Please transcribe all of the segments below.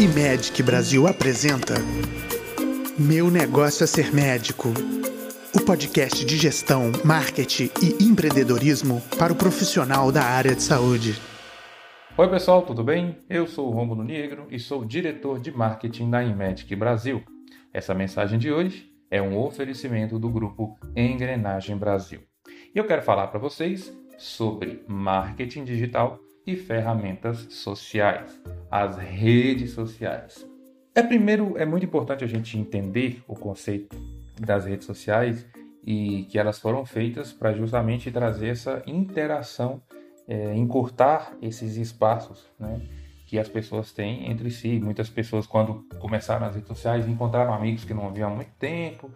E Medic Brasil apresenta Meu Negócio é Ser Médico. O podcast de gestão, marketing e empreendedorismo para o profissional da área de saúde. Oi pessoal, tudo bem? Eu sou o Romulo Negro e sou diretor de marketing da Imedic Brasil. Essa mensagem de hoje é um oferecimento do grupo Engrenagem Brasil. E eu quero falar para vocês sobre marketing digital e ferramentas sociais, as redes sociais. É primeiro é muito importante a gente entender o conceito das redes sociais e que elas foram feitas para justamente trazer essa interação, é, encurtar esses espaços, né? que as pessoas têm entre si. Muitas pessoas, quando começaram as redes sociais, encontraram amigos que não haviam há muito tempo.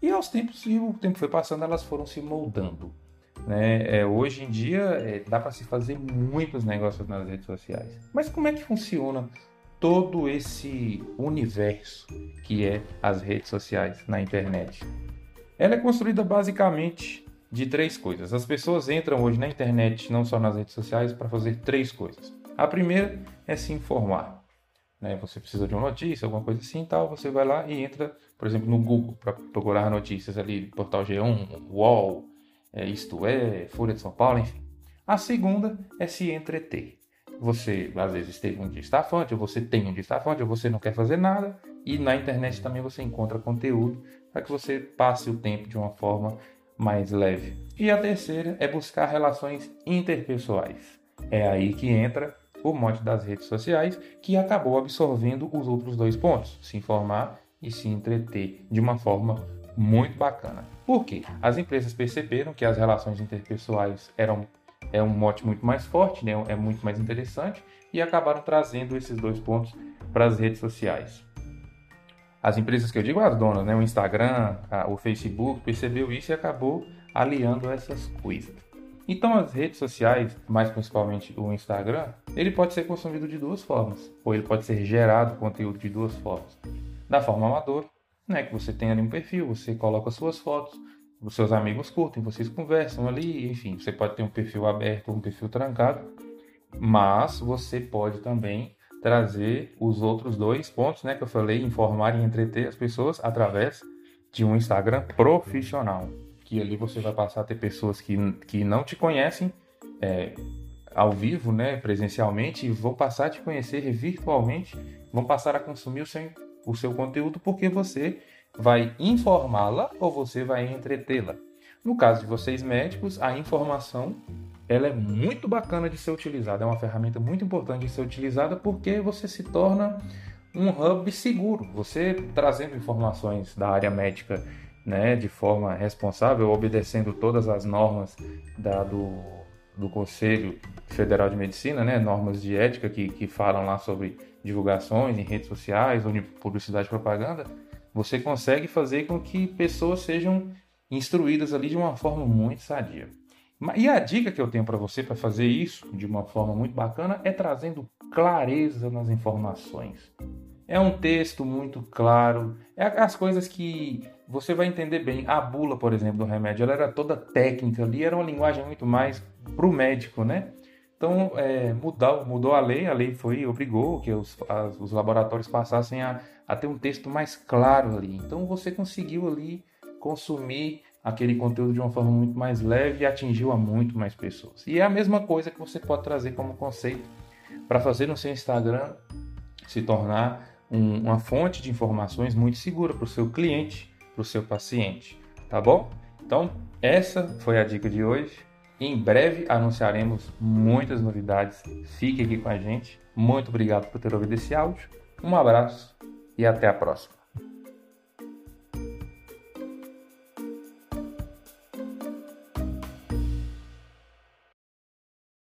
E aos tempos, e o tempo foi passando, elas foram se moldando. Né? É, hoje em dia é, dá para se fazer muitos negócios nas redes sociais. Mas como é que funciona todo esse universo que é as redes sociais na internet? Ela é construída basicamente de três coisas. As pessoas entram hoje na internet, não só nas redes sociais, para fazer três coisas. A primeira é se informar. Né? Você precisa de uma notícia, alguma coisa assim tal, você vai lá e entra, por exemplo, no Google para procurar notícias ali, portal G1, UOL, é, Isto É, Folha de São Paulo, enfim. A segunda é se entreter. Você, às vezes, tem um distafante, ou você tem um distafante, ou você não quer fazer nada, e na internet também você encontra conteúdo para que você passe o tempo de uma forma mais leve. E a terceira é buscar relações interpessoais. É aí que entra o mote das redes sociais, que acabou absorvendo os outros dois pontos: se informar e se entreter de uma forma muito bacana. Por quê? As empresas perceberam que as relações interpessoais eram é um mote muito mais forte, né? é muito mais interessante e acabaram trazendo esses dois pontos para as redes sociais. As empresas que eu digo, as donas, né? o Instagram, a, o Facebook, percebeu isso e acabou aliando essas coisas. Então as redes sociais, mais principalmente o Instagram, ele pode ser consumido de duas formas, ou ele pode ser gerado conteúdo de duas formas. Da forma amadora, né, que você tem ali um perfil, você coloca suas fotos, os seus amigos curtem, vocês conversam ali, enfim, você pode ter um perfil aberto ou um perfil trancado, mas você pode também trazer os outros dois pontos, né, que eu falei, informar e entreter as pessoas através de um Instagram profissional, que ali você vai passar a ter pessoas que, que não te conhecem é, ao vivo, né, presencialmente, e vão passar a te conhecer virtualmente, vão passar a consumir o seu o seu conteúdo porque você vai informá-la ou você vai entretê-la. No caso de vocês médicos, a informação ela é muito bacana de ser utilizada, é uma ferramenta muito importante de ser utilizada porque você se torna um hub seguro. Você trazendo informações da área médica né, de forma responsável, obedecendo todas as normas da, do, do Conselho Federal de Medicina, né, normas de ética que, que falam lá sobre divulgações em redes sociais ou em publicidade e propaganda, você consegue fazer com que pessoas sejam instruídas ali de uma forma muito sadia. E a dica que eu tenho para você para fazer isso de uma forma muito bacana é trazendo clareza nas informações. É um texto muito claro, é as coisas que você vai entender bem. A bula, por exemplo, do remédio, ela era toda técnica ali, era uma linguagem muito mais para o médico, né? Então, é, mudou, mudou a lei, a lei foi obrigou que os, as, os laboratórios passassem a, a ter um texto mais claro ali. Então, você conseguiu ali consumir aquele conteúdo de uma forma muito mais leve e atingiu a muito mais pessoas. E é a mesma coisa que você pode trazer como conceito para fazer no seu Instagram se tornar um, uma fonte de informações muito segura para o seu cliente, para o seu paciente, tá bom? Então, essa foi a dica de hoje. Em breve anunciaremos muitas novidades. Fique aqui com a gente. Muito obrigado por ter ouvido esse áudio. Um abraço e até a próxima.